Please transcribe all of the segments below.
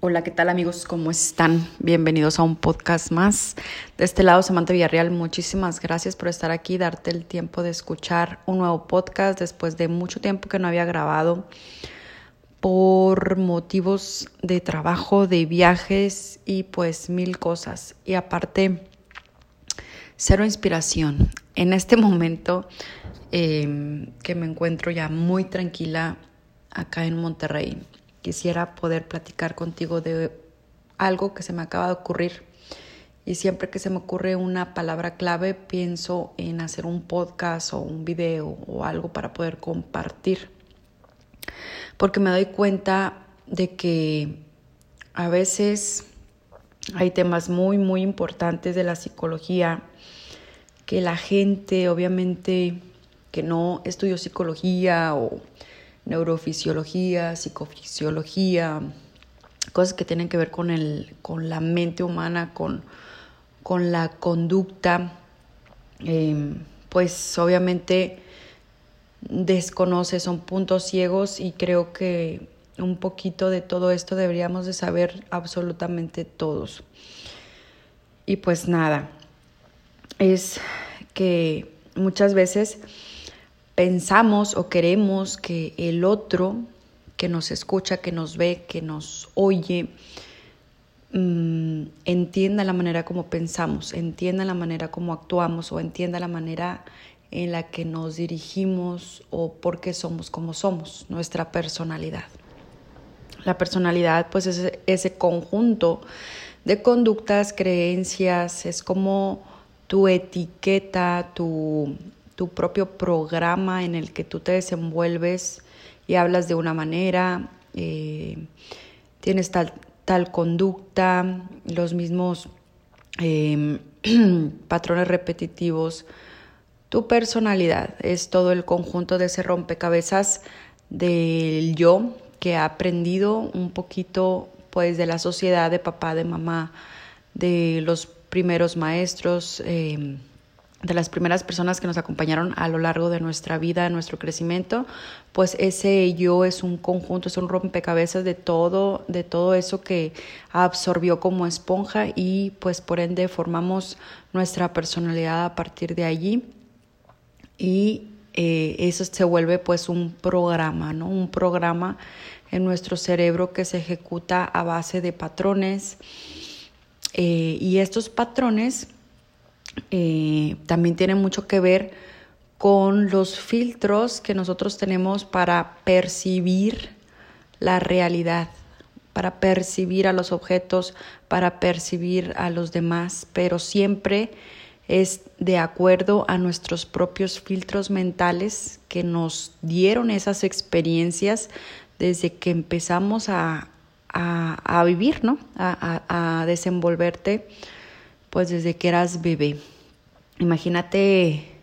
Hola, ¿qué tal amigos? ¿Cómo están? Bienvenidos a un podcast más. De este lado, Samantha Villarreal, muchísimas gracias por estar aquí, darte el tiempo de escuchar un nuevo podcast después de mucho tiempo que no había grabado por motivos de trabajo, de viajes y pues mil cosas. Y aparte, cero inspiración. En este momento eh, que me encuentro ya muy tranquila acá en Monterrey quisiera poder platicar contigo de algo que se me acaba de ocurrir. Y siempre que se me ocurre una palabra clave, pienso en hacer un podcast o un video o algo para poder compartir. Porque me doy cuenta de que a veces hay temas muy, muy importantes de la psicología que la gente, obviamente, que no estudió psicología o neurofisiología, psicofisiología, cosas que tienen que ver con, el, con la mente humana, con, con la conducta, em, pues obviamente desconoce, son puntos ciegos y creo que un poquito de todo esto deberíamos de saber absolutamente todos. Y pues nada, es que muchas veces pensamos o queremos que el otro que nos escucha, que nos ve, que nos oye, mm, entienda la manera como pensamos, entienda la manera como actuamos o entienda la manera en la que nos dirigimos o por qué somos como somos, nuestra personalidad. La personalidad pues es ese conjunto de conductas, creencias, es como tu etiqueta, tu tu propio programa en el que tú te desenvuelves y hablas de una manera, eh, tienes tal, tal conducta, los mismos em, patrones repetitivos. Tu personalidad es todo el conjunto de ese rompecabezas del yo que ha aprendido un poquito pues de la sociedad, de papá, de mamá, de los primeros maestros. Em, de las primeras personas que nos acompañaron a lo largo de nuestra vida, de nuestro crecimiento, pues ese yo es un conjunto, es un rompecabezas de todo, de todo eso que absorbió como esponja y pues por ende formamos nuestra personalidad a partir de allí y eh, eso se vuelve pues un programa, ¿no? Un programa en nuestro cerebro que se ejecuta a base de patrones eh, y estos patrones eh, también tiene mucho que ver con los filtros que nosotros tenemos para percibir la realidad, para percibir a los objetos, para percibir a los demás, pero siempre es de acuerdo a nuestros propios filtros mentales que nos dieron esas experiencias desde que empezamos a, a, vivir, ¿no? A, a desenvolverte pues desde que eras bebé. Imagínate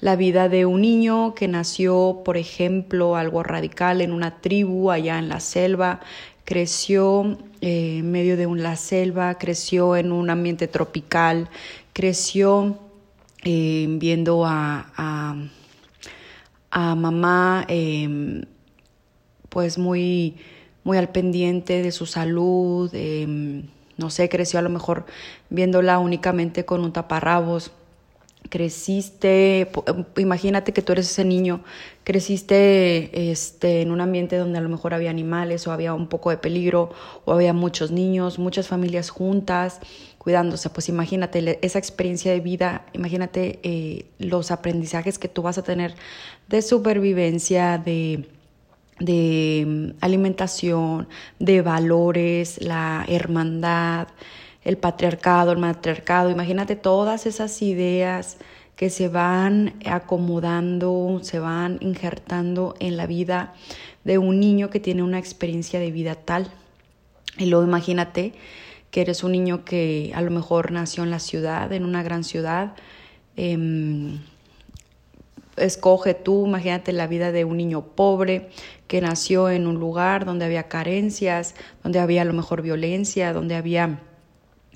la vida de un niño que nació, por ejemplo, algo radical en una tribu allá en la selva, creció eh, en medio de una selva, creció en un ambiente tropical, creció eh, viendo a, a, mamá em, pues muy, muy al pendiente de su salud, em, no sé, creció a lo mejor viéndola únicamente con un taparrabos. Creciste, imagínate que tú eres ese niño, creciste este, en un ambiente donde a lo mejor había animales o había un poco de peligro o había muchos niños, muchas familias juntas cuidándose. Pues imagínate esa experiencia de vida, imagínate eh, los aprendizajes que tú vas a tener de supervivencia, de de alimentación, de valores, la hermandad, el patriarcado, el matriarcado. Imagínate todas esas ideas que se van acomodando, se van injertando en la vida de un niño que tiene una experiencia de vida tal. Y luego imagínate que eres un niño que a lo mejor nació en la ciudad, en una gran ciudad. Em, escoge tú, imagínate la vida de un niño pobre que nació en un lugar donde había carencias, donde había a lo mejor violencia, donde había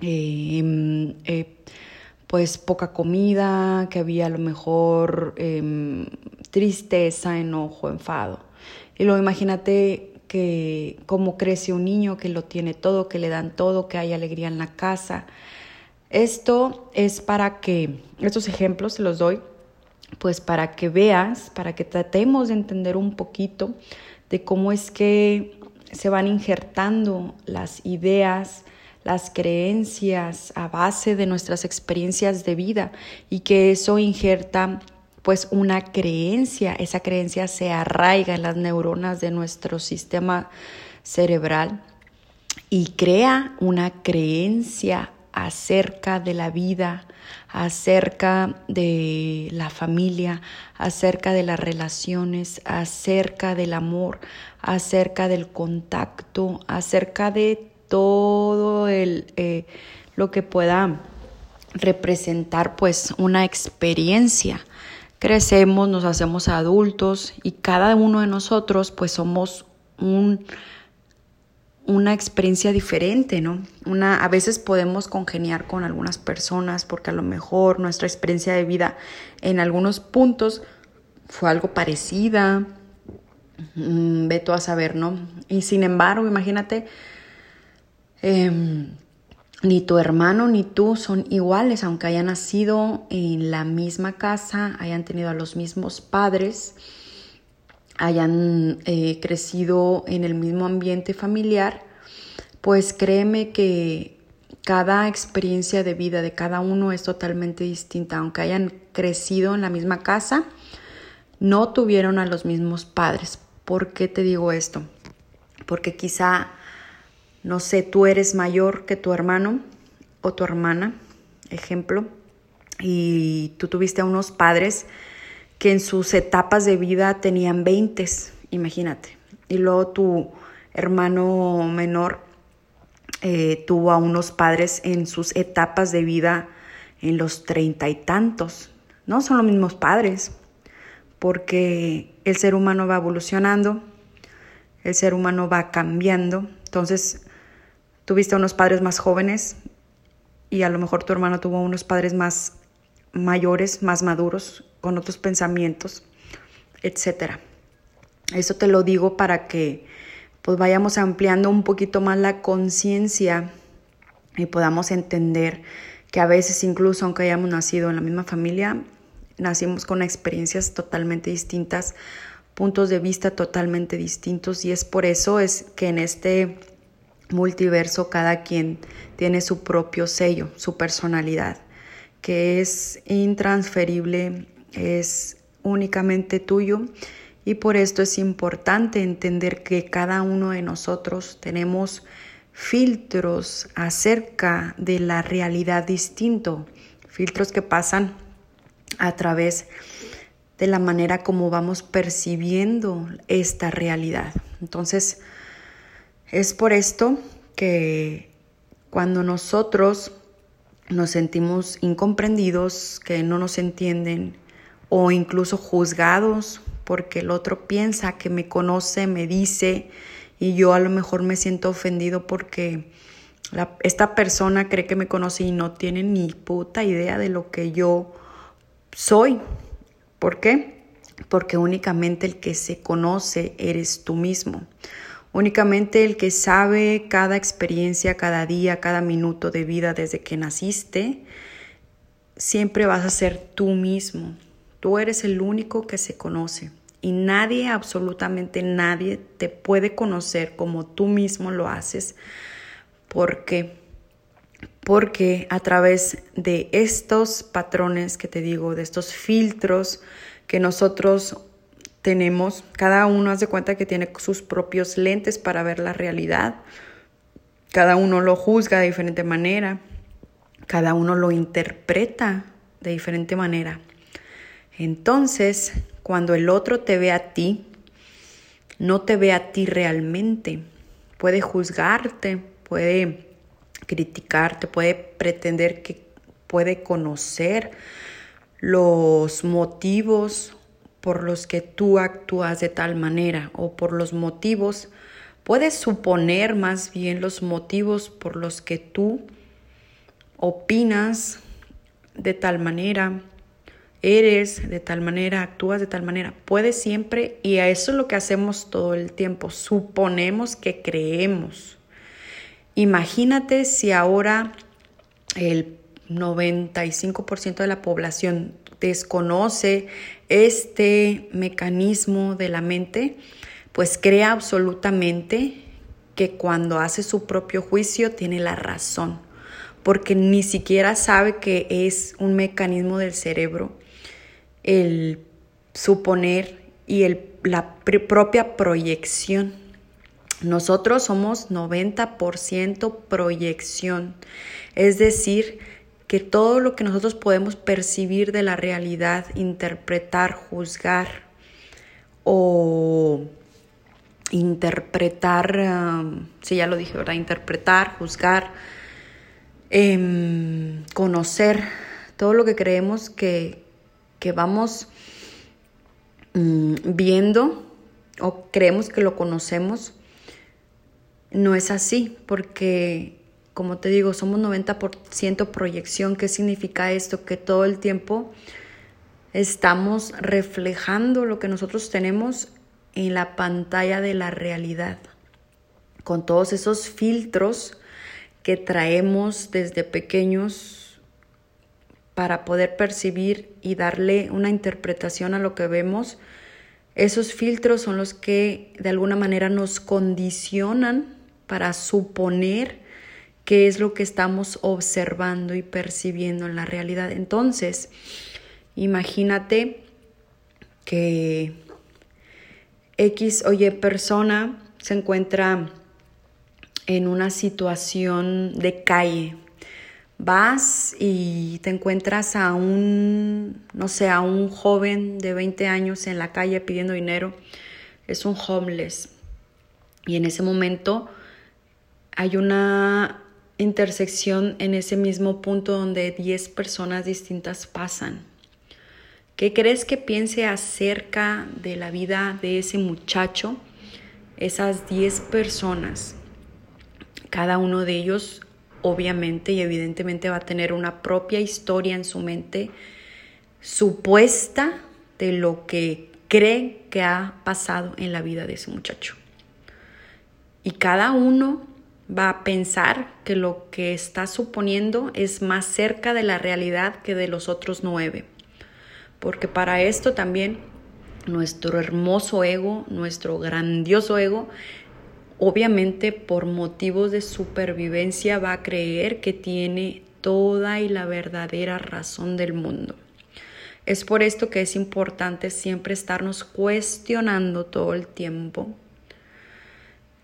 em, eh, pues poca comida, que había a lo mejor em, tristeza, enojo, enfado. Y luego imagínate que cómo crece un niño que lo tiene todo, que le dan todo, que hay alegría en la casa. Esto es para que, estos ejemplos se los doy, pues para que veas, para que tratemos de entender un poquito de cómo es que se van injertando las ideas, las creencias a base de nuestras experiencias de vida y que eso injerta pues una creencia, esa creencia se arraiga en las neuronas de nuestro sistema cerebral y crea una creencia acerca de la vida, acerca de la familia, acerca de las relaciones, acerca del amor, acerca del contacto, acerca de todo el, eh, lo que pueda representar pues una experiencia. Crecemos, nos hacemos adultos y cada uno de nosotros pues somos un, una experiencia diferente, ¿no? Una, a veces podemos congeniar con algunas personas porque a lo mejor nuestra experiencia de vida en algunos puntos fue algo parecida, mm, ve a saber, ¿no? Y sin embargo, imagínate, Em, ni tu hermano ni tú son iguales, aunque hayan nacido en la misma casa, hayan tenido a los mismos padres, hayan eh, crecido en el mismo ambiente familiar, pues créeme que cada experiencia de vida de cada uno es totalmente distinta, aunque hayan crecido en la misma casa, no tuvieron a los mismos padres. ¿Por qué te digo esto? Porque quizá no sé, tú eres mayor que tu hermano o tu hermana, ejemplo, y tú tuviste a unos padres que en sus etapas de vida tenían 20, imagínate, y luego tu hermano menor eh, tuvo a unos padres en sus etapas de vida en los treinta y tantos. No son los mismos padres, porque el ser humano va evolucionando, el ser humano va cambiando. Entonces, tuviste unos padres más jóvenes y a lo mejor tu hermano tuvo unos padres más mayores, más maduros, con otros pensamientos, etcétera. Eso te lo digo para que pues vayamos ampliando un poquito más la conciencia y podamos entender que a veces incluso aunque hayamos nacido en la misma familia, nacimos con experiencias totalmente distintas, puntos de vista totalmente distintos y es por eso es que en este multiverso cada quien tiene su propio sello, su personalidad, que es intransferible, es únicamente tuyo y por esto es importante entender que cada uno de nosotros tenemos filtros acerca de la realidad distinto, filtros que pasan a través de la manera como vamos percibiendo esta realidad. Entonces, es por esto que cuando nosotros nos sentimos incomprendidos, que no nos entienden o incluso juzgados porque el otro piensa que me conoce, me dice y yo a lo mejor me siento ofendido porque esta persona cree que me conoce y no tiene ni puta idea de lo que yo soy. ¿Por qué? Porque únicamente el que se conoce eres tú mismo. Únicamente el que sabe cada experiencia, cada día, cada minuto de vida desde que naciste, siempre vas a ser tú mismo. Tú eres el único que se conoce y nadie, absolutamente nadie, te puede conocer como tú mismo lo haces. ¿Por qué? Porque a través de estos patrones que te digo, de estos filtros que nosotros tenemos, cada uno hace cuenta que tiene sus propios lentes para ver la realidad, cada uno lo juzga de diferente manera, cada uno lo interpreta de diferente manera. Entonces, cuando el otro te ve a ti, no te ve a ti realmente, puede juzgarte, puede criticarte, puede pretender que puede conocer los motivos por los que tú actúas de tal manera o por los motivos, puedes suponer más bien los motivos por los que tú opinas de tal manera, eres de tal manera, actúas de tal manera. Puedes siempre, y a eso es lo que hacemos todo el tiempo, suponemos que creemos. Imagínate si ahora el 95% de la población desconoce este mecanismo de la mente, pues crea absolutamente que cuando hace su propio juicio tiene la razón, porque ni siquiera sabe que es un mecanismo del cerebro el suponer y el, la propia proyección. Nosotros somos 90% proyección, es decir, que todo lo que nosotros podemos percibir de la realidad, interpretar, juzgar o interpretar, um, sí, ya lo dije, ¿verdad? Interpretar, juzgar, em, conocer, todo lo que creemos que, que vamos mm, viendo o creemos que lo conocemos, no es así, porque como te digo, somos 90% proyección. ¿Qué significa esto? Que todo el tiempo estamos reflejando lo que nosotros tenemos en la pantalla de la realidad, con todos esos filtros que traemos desde pequeños para poder percibir y darle una interpretación a lo que vemos. Esos filtros son los que de alguna manera nos condicionan para suponer qué es lo que estamos observando y percibiendo en la realidad. Entonces, imagínate que X o Y persona se encuentra en una situación de calle. Vas y te encuentras a un, no sé, a un joven de 20 años en la calle pidiendo dinero. Es un homeless. Y en ese momento hay una intersección en ese mismo punto donde 10 personas distintas pasan. ¿Qué crees que piense acerca de la vida de ese muchacho? Esas 10 personas. Cada uno de ellos obviamente y evidentemente va a tener una propia historia en su mente supuesta de lo que cree que ha pasado en la vida de ese muchacho. Y cada uno va a pensar que lo que está suponiendo es más cerca de la realidad que de los otros nueve porque para esto también nuestro hermoso ego, nuestro grandioso ego, obviamente por motivos de supervivencia va a creer que tiene toda y la verdadera razón del mundo. Es por esto que es importante siempre estarnos cuestionando todo el tiempo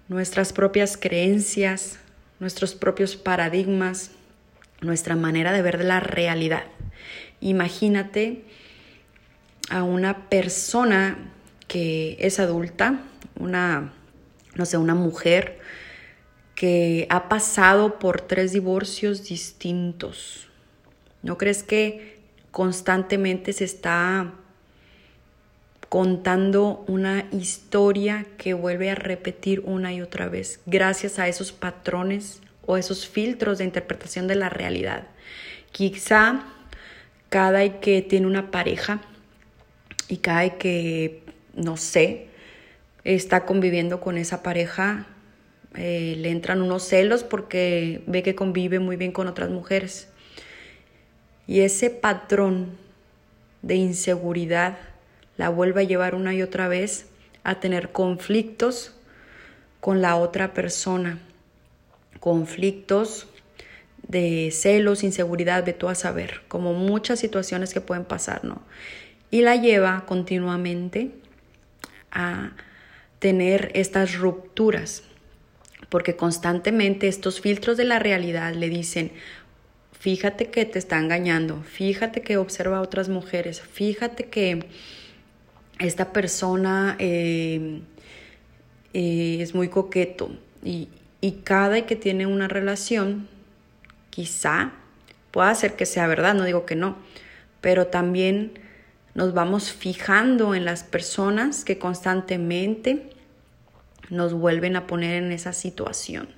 nuestras propias creencias, nuestros propios paradigmas, nuestra manera de ver la realidad. Imagínate a una persona que es adulta, una, no sé, una mujer que ha pasado por tres divorcios distintos. ¿No crees que constantemente se está contando una historia que vuelve a repetir una y otra vez gracias a esos patrones o esos filtros de interpretación de la realidad? Quizá cada que tiene una pareja y cae que, no sé, está conviviendo con esa pareja, eh, le entran unos celos porque ve que convive muy bien con otras mujeres. Y ese patrón de inseguridad la vuelve a llevar una y otra vez a tener conflictos con la otra persona, conflictos de celos, inseguridad, ve tú a saber, como muchas situaciones que pueden pasar, ¿no? y la lleva continuamente a tener estas rupturas, porque constantemente estos filtros de la realidad le dicen, fíjate que te está engañando, fíjate que observa a otras mujeres, fíjate que esta persona eh, eh, es muy coqueto. Y, y cada que tiene una relación, quizá pueda ser que sea verdad, no digo que no, pero también nos vamos fijando en las personas que constantemente nos vuelven a poner en esa situación.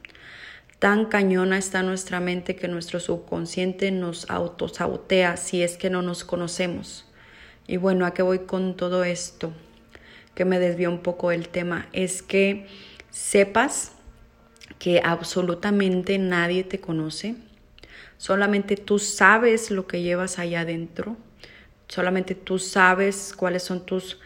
Tan cañona está nuestra mente que nuestro subconsciente nos autosabotea si es que no nos conocemos. Y bueno, ¿a qué voy con todo esto? Que me desvió un poco el tema. Es que sepas que absolutamente nadie te conoce. Solamente tú sabes lo que llevas allá adentro. Solamente tú sabes cuáles son tus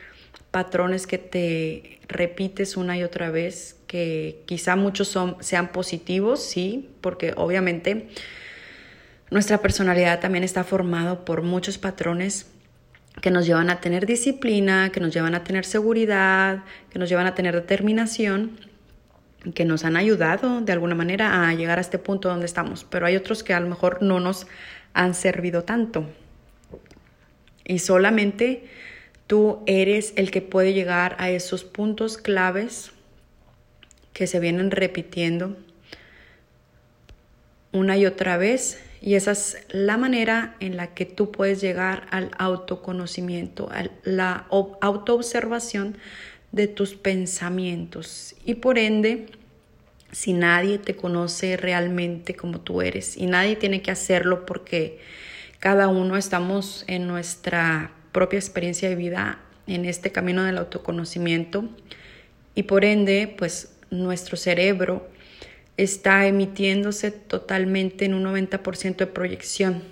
patrones que te repites una y otra vez, que quizá muchos son, sean positivos, sí, porque obviamente nuestra personalidad también está formado por muchos patrones que nos llevan a tener disciplina, que nos llevan a tener seguridad, que nos llevan a tener determinación, que nos han ayudado de alguna manera a llegar a este punto donde estamos, pero hay otros que a lo mejor no nos han servido tanto. Y solamente tú eres el que puede llegar a esos puntos claves que se vienen repitiendo una y otra vez y esa es la manera en la que tú puedes llegar al autoconocimiento, a la autoobservación de tus pensamientos. Y por ende, si nadie te conoce realmente como tú eres, y nadie tiene que hacerlo porque cada uno estamos en nuestra propia experiencia de vida, en este camino del autoconocimiento, y por ende, pues nuestro cerebro está emitiéndose totalmente en un 90% de proyección.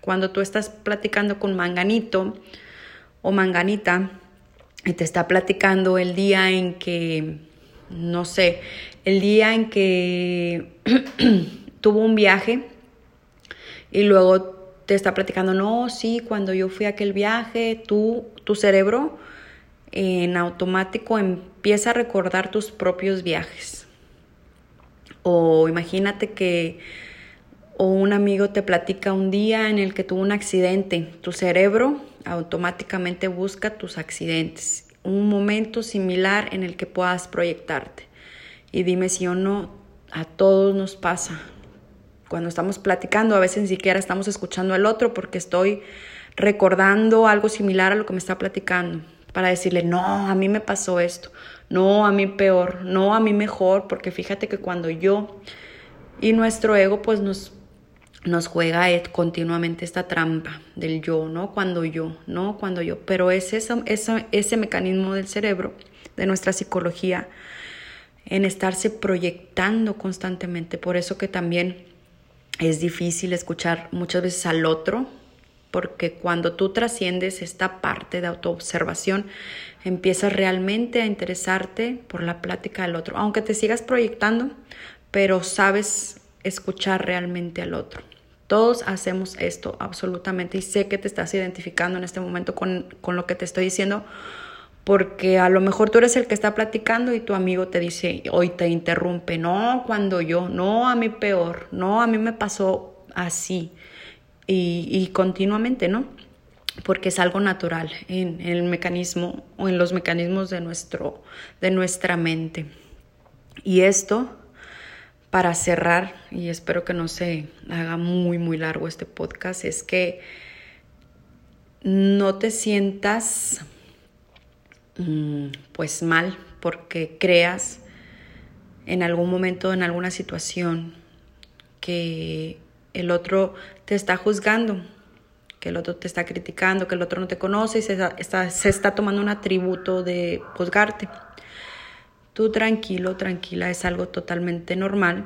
Cuando tú estás platicando con manganito o manganita y te está platicando el día en que, no sé, el día en que tuvo un viaje y luego te está platicando, no, sí, cuando yo fui a aquel viaje, tú, tu cerebro en automático empieza a recordar tus propios viajes o imagínate que o un amigo te platica un día en el que tuvo un accidente. Tu cerebro automáticamente busca tus accidentes, un momento similar en el que puedas proyectarte. Y dime si o no, a todos nos pasa. Cuando estamos platicando, a veces ni siquiera estamos escuchando al otro porque estoy recordando algo similar a lo que me está platicando para decirle, no, a mí me pasó esto, no, a mí peor, no, a mí mejor, porque fíjate que cuando yo y nuestro ego pues nos, nos juega continuamente esta trampa del yo, ¿no? Cuando yo, ¿no? Cuando yo, pero es ese, ese mecanismo del cerebro, de nuestra psicología, en estarse proyectando constantemente, por eso que también es difícil escuchar muchas veces al otro, porque cuando tú trasciendes esta parte de autoobservación, empiezas realmente a interesarte por la plática del otro, aunque te sigas proyectando, pero sabes escuchar realmente al otro. Todos hacemos esto absolutamente y sé que te estás identificando en este momento con, con lo que te estoy diciendo, porque a lo mejor tú eres el que está platicando y tu amigo te dice, hoy te interrumpe, no, cuando yo, no, a mí peor, no, a mí me pasó así y, continuamente, ¿no? Porque es algo natural en, el mecanismo o en los mecanismos de, nuestro, de nuestra mente. Y esto, para cerrar, y espero que no se haga muy, muy largo este podcast, es que no te sientas pues mal porque creas en algún momento, en alguna situación, que el otro te está juzgando, que el otro te está criticando, que el otro no te conoce y se está, se está tomando un atributo de juzgarte. Tú tranquilo, tranquila, es algo totalmente normal.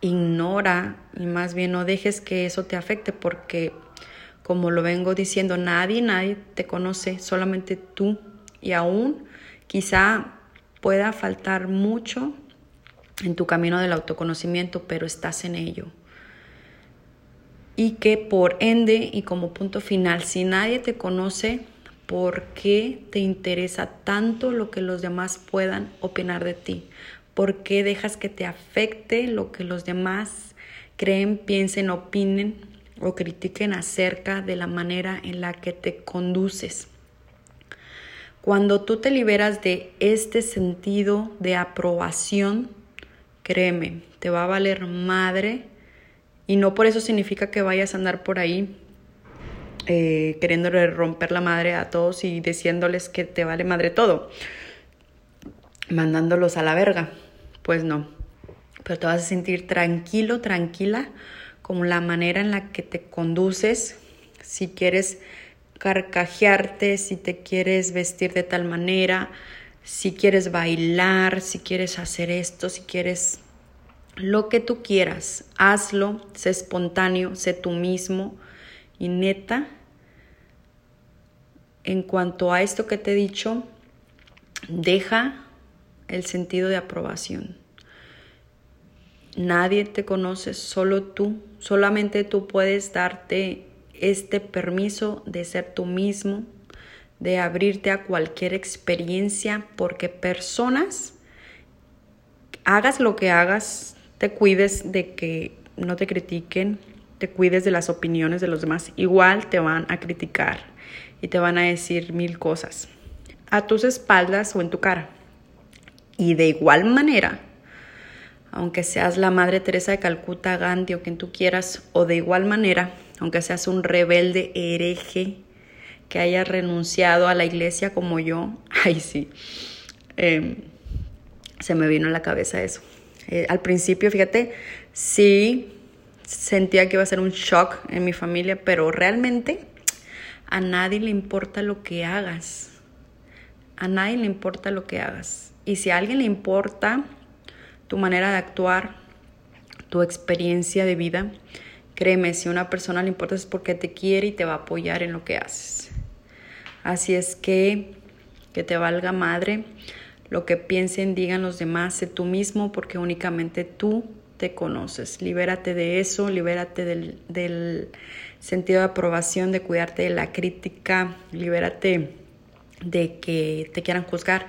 Ignora y más bien no dejes que eso te afecte porque, como lo vengo diciendo, nadie, nadie te conoce, solamente tú. Y aún quizá pueda faltar mucho en tu camino del autoconocimiento, pero estás en ello y que por ende y como punto final, si nadie te conoce, ¿por qué te interesa tanto lo que los demás puedan opinar de ti? ¿Por qué dejas que te afecte lo que los demás creen, piensen, opinen o critiquen acerca de la manera en la que te conduces? Cuando tú te liberas de este sentido de aprobación, créeme, te va a valer madre. Y no por eso significa que vayas a andar por ahí eh, queriéndole romper la madre a todos y diciéndoles que te vale madre todo, mandándolos a la verga. Pues no, pero te vas a sentir tranquilo, tranquila, con la manera en la que te conduces, si quieres carcajearte, si te quieres vestir de tal manera, si quieres bailar, si quieres hacer esto, si quieres lo que tú quieras, hazlo, sé espontáneo, sé tú mismo y neta, en cuanto a esto que te he dicho, deja el sentido de aprobación. Nadie te conoce, solo tú, solamente tú puedes darte este permiso de ser tú mismo, de abrirte a cualquier experiencia, porque personas, hagas lo que hagas, te cuides de que no te critiquen, te cuides de las opiniones de los demás, igual te van a criticar y te van a decir mil cosas a tus espaldas o en tu cara. Y de igual manera, aunque seas la Madre Teresa de Calcuta, Gandhi o quien tú quieras, o de igual manera, aunque seas un rebelde hereje que haya renunciado a la iglesia como yo, ay sí, em, se me vino a la cabeza eso. Eh, al principio, fíjate, sí sentía que iba a ser un shock en mi familia, pero realmente a nadie le importa lo que hagas. A nadie le importa lo que hagas. Y si a alguien le importa tu manera de actuar, tu experiencia de vida, Créeme, si a una persona le importa es porque te quiere y te va a apoyar en lo que haces. Así es que que te valga madre lo que piensen, digan los demás, sé tú mismo porque únicamente tú te conoces. Libérate de eso, libérate del, del sentido de aprobación, de cuidarte de la crítica, libérate de que te quieran juzgar.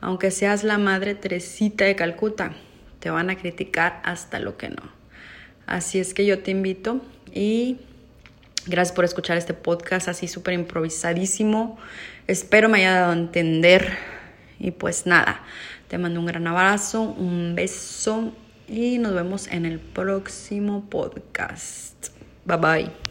Aunque seas la madre Teresita de Calcuta, te van a criticar hasta lo que no. Así es que yo te invito y gracias por escuchar este podcast así súper improvisadísimo. Espero me haya dado a entender. Y pues nada, te mando un gran abrazo, un beso y nos vemos en el próximo podcast. Bye bye.